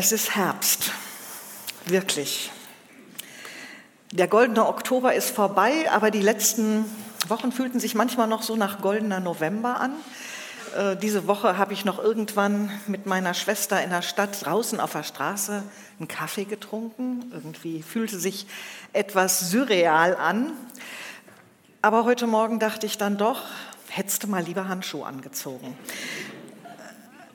Es ist Herbst, wirklich. Der goldene Oktober ist vorbei, aber die letzten Wochen fühlten sich manchmal noch so nach goldener November an. Äh, diese Woche habe ich noch irgendwann mit meiner Schwester in der Stadt draußen auf der Straße einen Kaffee getrunken. Irgendwie fühlte sich etwas surreal an. Aber heute Morgen dachte ich dann doch, hättest du mal lieber Handschuhe angezogen.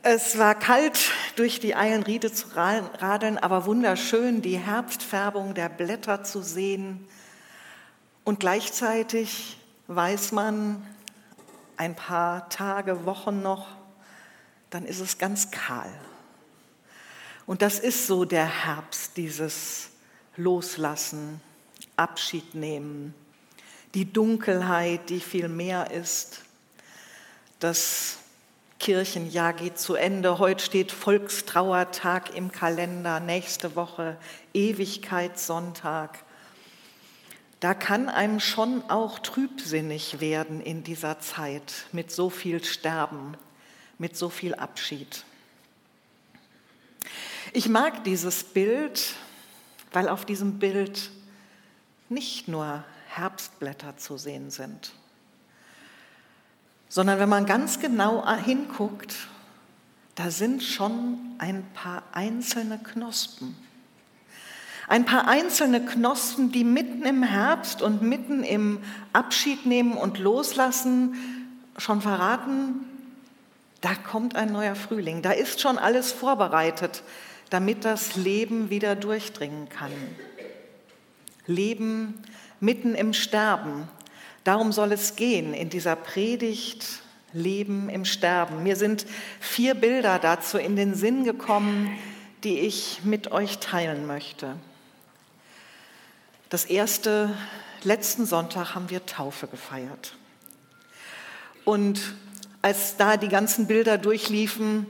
Es war kalt, durch die Eilenriede zu radeln, aber wunderschön, die Herbstfärbung der Blätter zu sehen. Und gleichzeitig weiß man, ein paar Tage, Wochen noch, dann ist es ganz kahl. Und das ist so der Herbst, dieses Loslassen, Abschied nehmen, die Dunkelheit, die viel mehr ist, das Kirchenjahr geht zu Ende. Heute steht Volkstrauertag im Kalender, nächste Woche Ewigkeitssonntag. Da kann einem schon auch trübsinnig werden in dieser Zeit mit so viel Sterben, mit so viel Abschied. Ich mag dieses Bild, weil auf diesem Bild nicht nur Herbstblätter zu sehen sind sondern wenn man ganz genau hinguckt, da sind schon ein paar einzelne Knospen. Ein paar einzelne Knospen, die mitten im Herbst und mitten im Abschied nehmen und loslassen schon verraten, da kommt ein neuer Frühling. Da ist schon alles vorbereitet, damit das Leben wieder durchdringen kann. Leben mitten im Sterben, Darum soll es gehen in dieser Predigt Leben im Sterben. Mir sind vier Bilder dazu in den Sinn gekommen, die ich mit euch teilen möchte. Das erste, letzten Sonntag haben wir Taufe gefeiert. Und als da die ganzen Bilder durchliefen,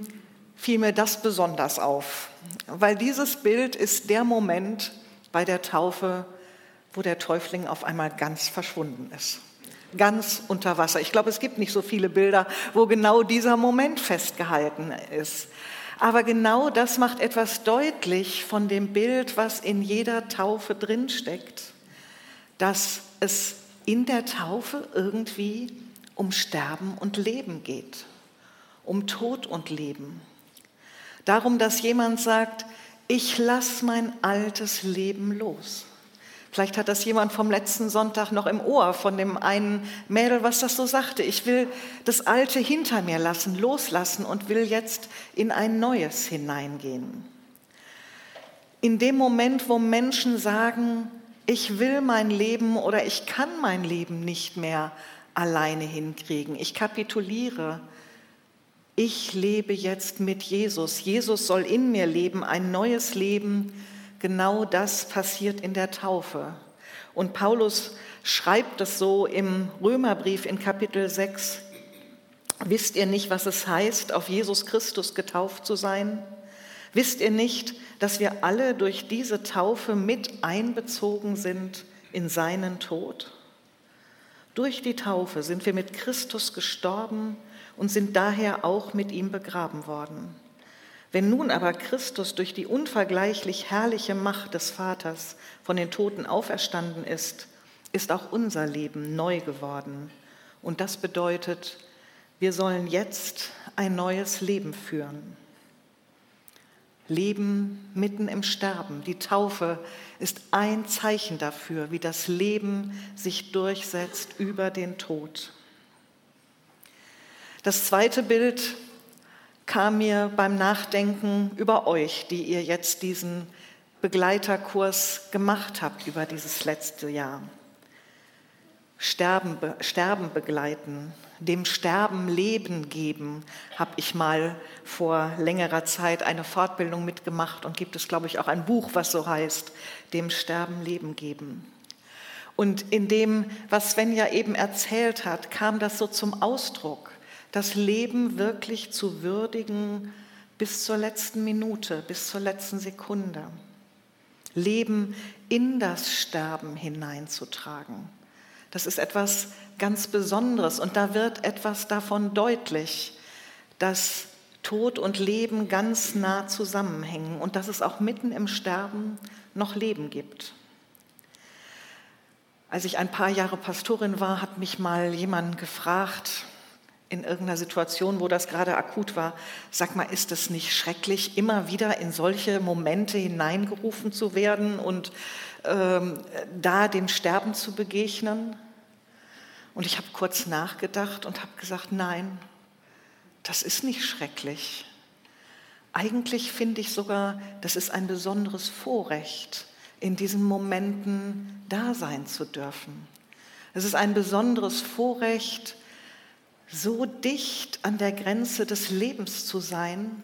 fiel mir das besonders auf, weil dieses Bild ist der Moment bei der Taufe, wo der Täufling auf einmal ganz verschwunden ist. Ganz unter Wasser. Ich glaube, es gibt nicht so viele Bilder, wo genau dieser Moment festgehalten ist. Aber genau das macht etwas deutlich von dem Bild, was in jeder Taufe drinsteckt, dass es in der Taufe irgendwie um Sterben und Leben geht, um Tod und Leben. Darum, dass jemand sagt, ich lasse mein altes Leben los. Vielleicht hat das jemand vom letzten Sonntag noch im Ohr von dem einen Mädel, was das so sagte. Ich will das Alte hinter mir lassen, loslassen und will jetzt in ein Neues hineingehen. In dem Moment, wo Menschen sagen, ich will mein Leben oder ich kann mein Leben nicht mehr alleine hinkriegen, ich kapituliere, ich lebe jetzt mit Jesus. Jesus soll in mir leben, ein neues Leben, genau das passiert in der Taufe. Und Paulus schreibt es so im Römerbrief in Kapitel 6. Wisst ihr nicht, was es heißt, auf Jesus Christus getauft zu sein? Wisst ihr nicht, dass wir alle durch diese Taufe mit einbezogen sind in seinen Tod? Durch die Taufe sind wir mit Christus gestorben und sind daher auch mit ihm begraben worden. Wenn nun aber Christus durch die unvergleichlich herrliche Macht des Vaters von den Toten auferstanden ist, ist auch unser Leben neu geworden. Und das bedeutet, wir sollen jetzt ein neues Leben führen. Leben mitten im Sterben. Die Taufe ist ein Zeichen dafür, wie das Leben sich durchsetzt über den Tod. Das zweite Bild kam mir beim Nachdenken über euch, die ihr jetzt diesen Begleiterkurs gemacht habt über dieses letzte Jahr. Sterben, Sterben begleiten, dem Sterben Leben geben, habe ich mal vor längerer Zeit eine Fortbildung mitgemacht und gibt es, glaube ich, auch ein Buch, was so heißt, dem Sterben Leben geben. Und in dem, was Svenja eben erzählt hat, kam das so zum Ausdruck das Leben wirklich zu würdigen bis zur letzten Minute, bis zur letzten Sekunde. Leben in das Sterben hineinzutragen. Das ist etwas ganz Besonderes und da wird etwas davon deutlich, dass Tod und Leben ganz nah zusammenhängen und dass es auch mitten im Sterben noch Leben gibt. Als ich ein paar Jahre Pastorin war, hat mich mal jemand gefragt, in irgendeiner Situation, wo das gerade akut war, sag mal, ist es nicht schrecklich, immer wieder in solche Momente hineingerufen zu werden und ähm, da dem Sterben zu begegnen? Und ich habe kurz nachgedacht und habe gesagt, nein, das ist nicht schrecklich. Eigentlich finde ich sogar, das ist ein besonderes Vorrecht, in diesen Momenten da sein zu dürfen. Es ist ein besonderes Vorrecht, so dicht an der Grenze des Lebens zu sein,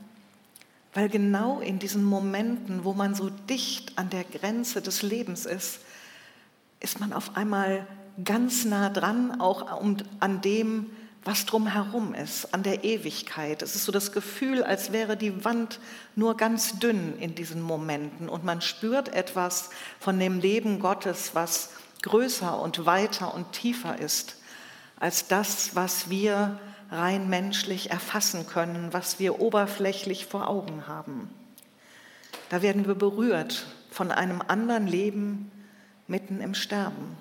weil genau in diesen Momenten, wo man so dicht an der Grenze des Lebens ist, ist man auf einmal ganz nah dran, auch an dem, was drumherum ist, an der Ewigkeit. Es ist so das Gefühl, als wäre die Wand nur ganz dünn in diesen Momenten und man spürt etwas von dem Leben Gottes, was größer und weiter und tiefer ist als das, was wir rein menschlich erfassen können, was wir oberflächlich vor Augen haben. Da werden wir berührt von einem anderen Leben mitten im Sterben.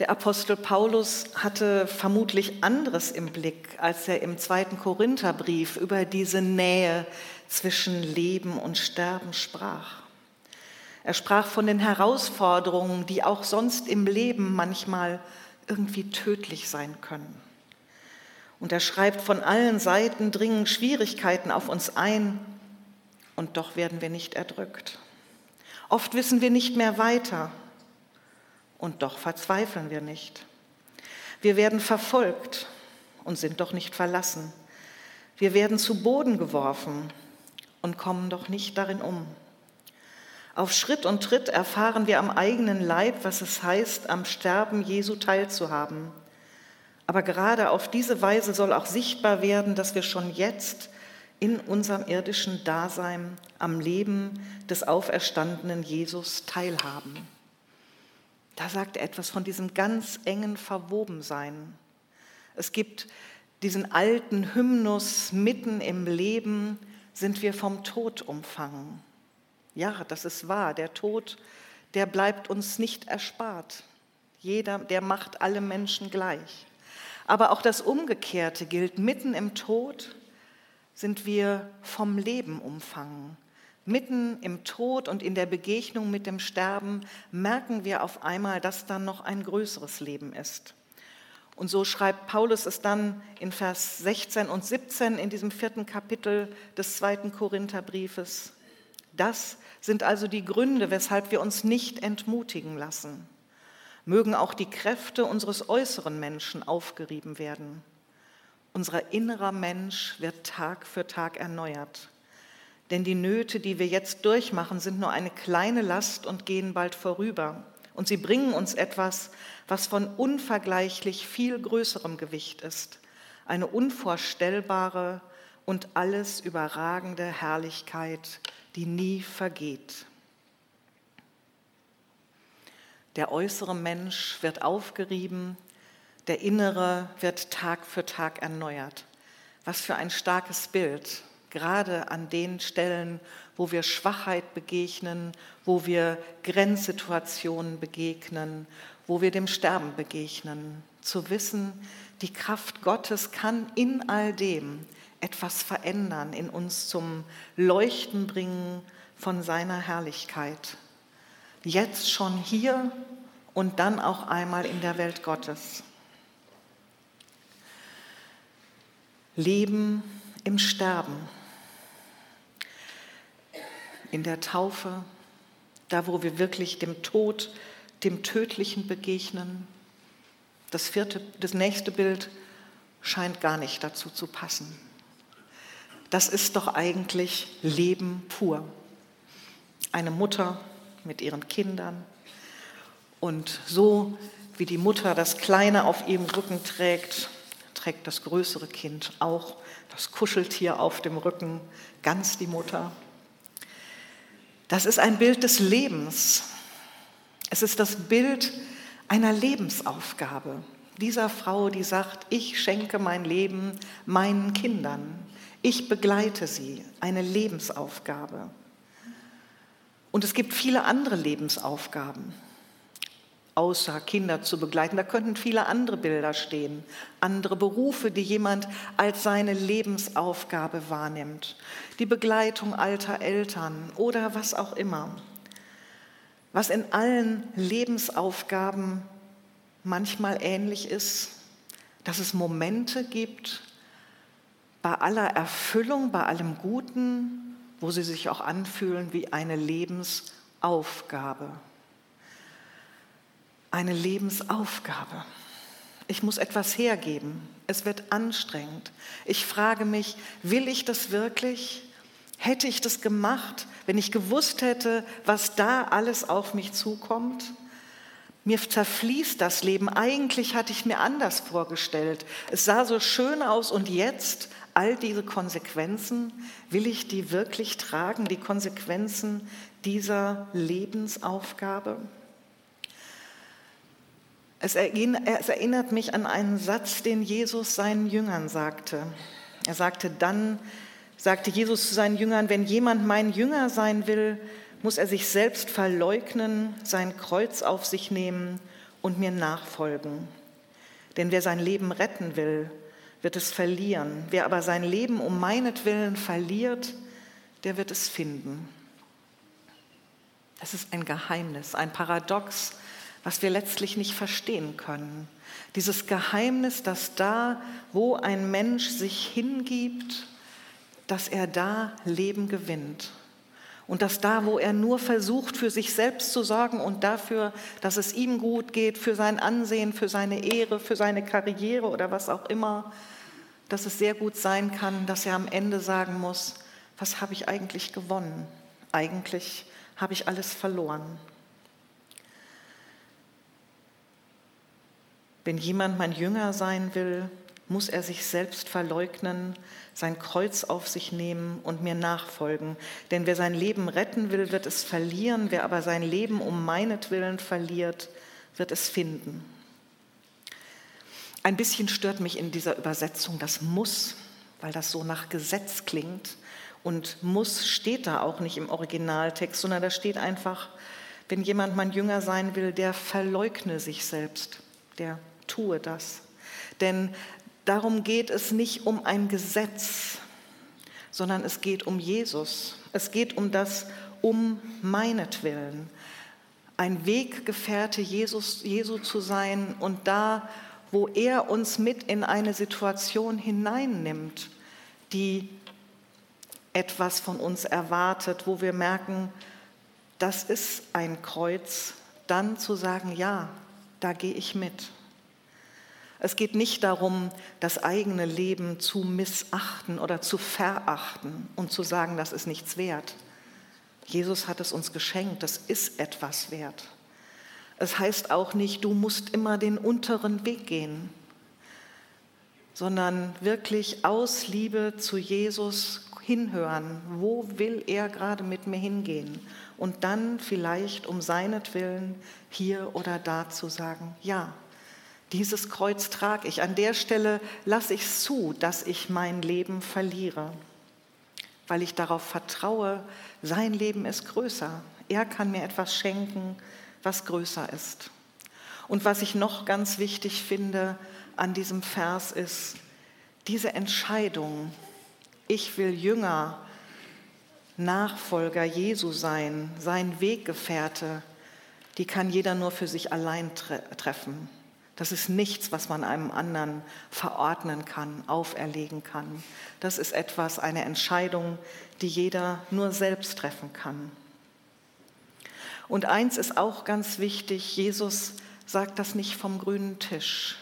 Der Apostel Paulus hatte vermutlich anderes im Blick, als er im zweiten Korintherbrief über diese Nähe zwischen Leben und Sterben sprach. Er sprach von den Herausforderungen, die auch sonst im Leben manchmal irgendwie tödlich sein können. Und er schreibt, von allen Seiten dringen Schwierigkeiten auf uns ein und doch werden wir nicht erdrückt. Oft wissen wir nicht mehr weiter und doch verzweifeln wir nicht. Wir werden verfolgt und sind doch nicht verlassen. Wir werden zu Boden geworfen und kommen doch nicht darin um. Auf Schritt und Tritt erfahren wir am eigenen Leib, was es heißt, am Sterben Jesu teilzuhaben. Aber gerade auf diese Weise soll auch sichtbar werden, dass wir schon jetzt in unserem irdischen Dasein am Leben des auferstandenen Jesus teilhaben. Da sagt er etwas von diesem ganz engen Verwobensein. Es gibt diesen alten Hymnus, mitten im Leben sind wir vom Tod umfangen. Ja, das ist wahr. Der Tod, der bleibt uns nicht erspart. Jeder, der macht alle Menschen gleich. Aber auch das Umgekehrte gilt. Mitten im Tod sind wir vom Leben umfangen. Mitten im Tod und in der Begegnung mit dem Sterben merken wir auf einmal, dass dann noch ein größeres Leben ist. Und so schreibt Paulus es dann in Vers 16 und 17 in diesem vierten Kapitel des zweiten Korintherbriefes. Das sind also die Gründe, weshalb wir uns nicht entmutigen lassen. Mögen auch die Kräfte unseres äußeren Menschen aufgerieben werden. Unser innerer Mensch wird Tag für Tag erneuert. Denn die Nöte, die wir jetzt durchmachen, sind nur eine kleine Last und gehen bald vorüber. Und sie bringen uns etwas, was von unvergleichlich viel größerem Gewicht ist. Eine unvorstellbare und alles überragende Herrlichkeit, die nie vergeht. Der äußere Mensch wird aufgerieben, der innere wird Tag für Tag erneuert. Was für ein starkes Bild, gerade an den Stellen, wo wir Schwachheit begegnen, wo wir Grenzsituationen begegnen, wo wir dem Sterben begegnen. Zu wissen, die Kraft Gottes kann in all dem etwas verändern, in uns zum Leuchten bringen von seiner Herrlichkeit. Jetzt schon hier und dann auch einmal in der Welt Gottes. Leben im Sterben, in der Taufe, da wo wir wirklich dem Tod, dem Tödlichen begegnen. Das vierte, das nächste Bild scheint gar nicht dazu zu passen das ist doch eigentlich Leben pur. Eine Mutter mit ihren Kindern und so wie die Mutter das Kleine auf ihrem Rücken trägt, trägt das größere Kind auch das Kuscheltier auf dem Rücken, ganz die Mutter. Das ist ein Bild des Lebens. Es ist das Bild einer Lebensaufgabe. Dieser Frau, die sagt, ich schenke mein Leben meinen Kindern. Ich begleite sie, eine Lebensaufgabe. Und es gibt viele andere Lebensaufgaben, außer Kinder zu begleiten. Da könnten viele andere Bilder stehen, andere Berufe, die jemand als seine Lebensaufgabe wahrnimmt. Die Begleitung alter Eltern oder was auch immer. Was in allen Lebensaufgaben manchmal ähnlich ist, dass es Momente gibt, bei aller Erfüllung, bei allem Guten, wo sie sich auch anfühlen wie eine Lebensaufgabe. Eine Lebensaufgabe. Ich muss etwas hergeben. Es wird anstrengend. Ich frage mich, will ich das wirklich? Hätte ich das gemacht, wenn ich gewusst hätte, was da alles auf mich zukommt? Mir zerfließt das Leben. Eigentlich hatte ich mir anders vorgestellt. Es sah so schön aus und jetzt all diese Konsequenzen, will ich die wirklich tragen, die Konsequenzen dieser Lebensaufgabe? Es erinnert mich an einen Satz, den Jesus seinen Jüngern sagte. Er sagte dann, sagte Jesus zu seinen Jüngern, wenn jemand mein Jünger sein will, muss er sich selbst verleugnen, sein Kreuz auf sich nehmen und mir nachfolgen. Denn wer sein Leben retten will, wird es verlieren. Wer aber sein Leben um meinetwillen verliert, der wird es finden. Das ist ein Geheimnis, ein Paradox, was wir letztlich nicht verstehen können. Dieses Geheimnis, dass da, wo ein Mensch sich hingibt, dass er da Leben gewinnt. Und dass da, wo er nur versucht, für sich selbst zu sorgen und dafür, dass es ihm gut geht, für sein Ansehen, für seine Ehre, für seine Karriere oder was auch immer, dass es sehr gut sein kann, dass er am Ende sagen muss, was habe ich eigentlich gewonnen? Eigentlich habe ich alles verloren. Wenn jemand mein Jünger sein will, muss er sich selbst verleugnen, sein Kreuz auf sich nehmen und mir nachfolgen. Denn wer sein Leben retten will, wird es verlieren, wer aber sein Leben um meinetwillen verliert, wird es finden. Ein bisschen stört mich in dieser Übersetzung das muss, weil das so nach Gesetz klingt. Und muss steht da auch nicht im Originaltext, sondern da steht einfach, wenn jemand mein Jünger sein will, der verleugne sich selbst, der tue das. Denn Darum geht es nicht um ein Gesetz, sondern es geht um Jesus. Es geht um das um meinetwillen. Ein Weggefährte Jesus, Jesu zu sein und da, wo er uns mit in eine Situation hineinnimmt, die etwas von uns erwartet, wo wir merken, das ist ein Kreuz, dann zu sagen, ja, da gehe ich mit. Es geht nicht darum, das eigene Leben zu missachten oder zu verachten und zu sagen, das ist nichts wert. Jesus hat es uns geschenkt, das ist etwas wert. Es heißt auch nicht, du musst immer den unteren Weg gehen, sondern wirklich aus Liebe zu Jesus hinhören, wo will er gerade mit mir hingehen und dann vielleicht um seinetwillen hier oder da zu sagen, ja, dieses Kreuz trage ich. An der Stelle lasse ich zu, dass ich mein Leben verliere, weil ich darauf vertraue, sein Leben ist größer. Er kann mir etwas schenken, was größer ist. Und was ich noch ganz wichtig finde an diesem Vers ist, diese Entscheidung, ich will Jünger, Nachfolger Jesu sein, sein Weggefährte, die kann jeder nur für sich allein tre treffen. Das ist nichts, was man einem anderen verordnen kann, auferlegen kann. Das ist etwas, eine Entscheidung, die jeder nur selbst treffen kann. Und eins ist auch ganz wichtig, Jesus sagt das nicht vom grünen Tisch.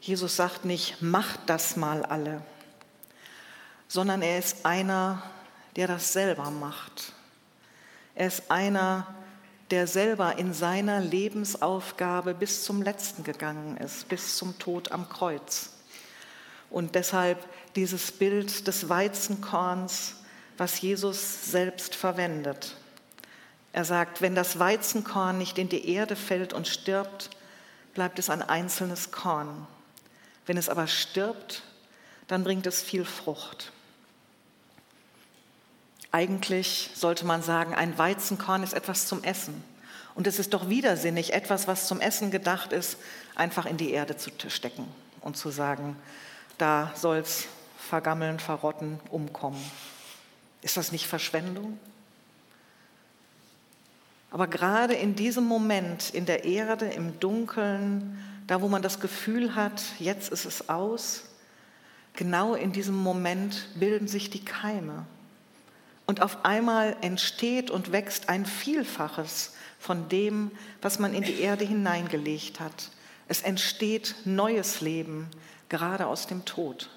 Jesus sagt nicht, macht das mal alle, sondern er ist einer, der das selber macht. Er ist einer, der selber in seiner Lebensaufgabe bis zum letzten gegangen ist, bis zum Tod am Kreuz. Und deshalb dieses Bild des Weizenkorns, was Jesus selbst verwendet. Er sagt, wenn das Weizenkorn nicht in die Erde fällt und stirbt, bleibt es ein einzelnes Korn. Wenn es aber stirbt, dann bringt es viel Frucht. Eigentlich sollte man sagen, ein Weizenkorn ist etwas zum Essen. Und es ist doch widersinnig, etwas, was zum Essen gedacht ist, einfach in die Erde zu stecken und zu sagen, da soll es vergammeln, verrotten, umkommen. Ist das nicht Verschwendung? Aber gerade in diesem Moment, in der Erde, im Dunkeln, da wo man das Gefühl hat, jetzt ist es aus, genau in diesem Moment bilden sich die Keime. Und auf einmal entsteht und wächst ein Vielfaches von dem, was man in die Erde hineingelegt hat. Es entsteht neues Leben, gerade aus dem Tod.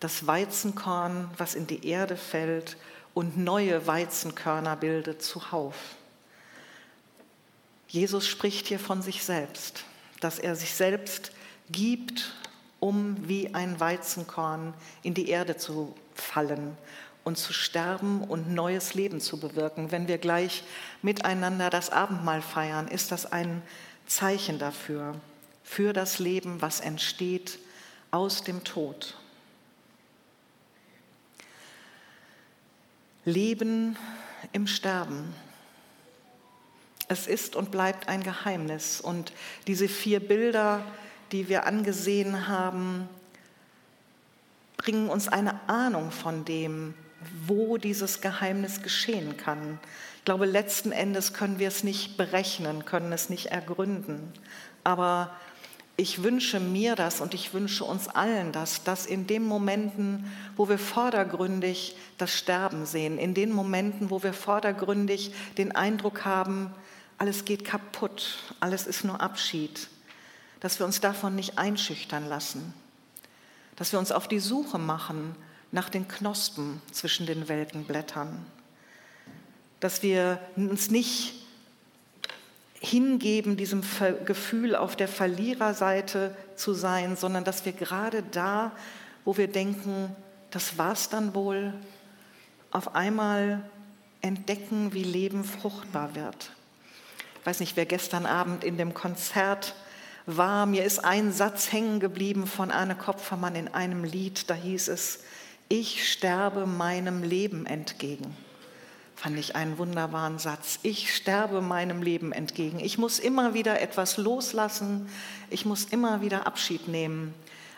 Das Weizenkorn, was in die Erde fällt und neue Weizenkörner bildet zuhauf. Jesus spricht hier von sich selbst, dass er sich selbst gibt, um wie ein Weizenkorn in die Erde zu fallen und zu sterben und neues Leben zu bewirken. Wenn wir gleich miteinander das Abendmahl feiern, ist das ein Zeichen dafür, für das Leben, was entsteht aus dem Tod. Leben im Sterben. Es ist und bleibt ein Geheimnis. Und diese vier Bilder, die wir angesehen haben, bringen uns eine Ahnung von dem, wo dieses Geheimnis geschehen kann. Ich glaube, letzten Endes können wir es nicht berechnen, können es nicht ergründen. Aber ich wünsche mir das und ich wünsche uns allen das, dass in den Momenten, wo wir vordergründig das Sterben sehen, in den Momenten, wo wir vordergründig den Eindruck haben, alles geht kaputt, alles ist nur Abschied, dass wir uns davon nicht einschüchtern lassen, dass wir uns auf die Suche machen nach den Knospen zwischen den welken Blättern, dass wir uns nicht hingeben, diesem Gefühl auf der Verliererseite zu sein, sondern dass wir gerade da, wo wir denken, das war's dann wohl, auf einmal entdecken, wie Leben fruchtbar wird. Ich weiß nicht, wer gestern Abend in dem Konzert war. Mir ist ein Satz hängen geblieben von Anne Kopfermann in einem Lied. Da hieß es, ich sterbe meinem Leben entgegen fand ich einen wunderbaren Satz. Ich sterbe meinem Leben entgegen. Ich muss immer wieder etwas loslassen. Ich muss immer wieder Abschied nehmen.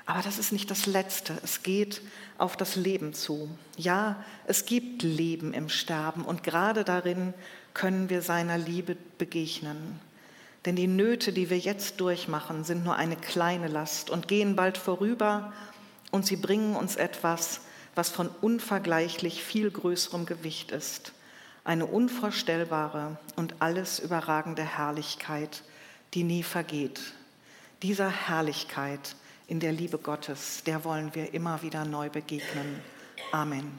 Aber das ist nicht das Letzte. Es geht auf das Leben zu. Ja, es gibt Leben im Sterben und gerade darin können wir seiner Liebe begegnen. Denn die Nöte, die wir jetzt durchmachen, sind nur eine kleine Last und gehen bald vorüber und sie bringen uns etwas, was von unvergleichlich viel größerem Gewicht ist eine unvorstellbare und alles überragende Herrlichkeit, die nie vergeht. Dieser Herrlichkeit in der Liebe Gottes, der wollen wir immer wieder neu begegnen. Amen.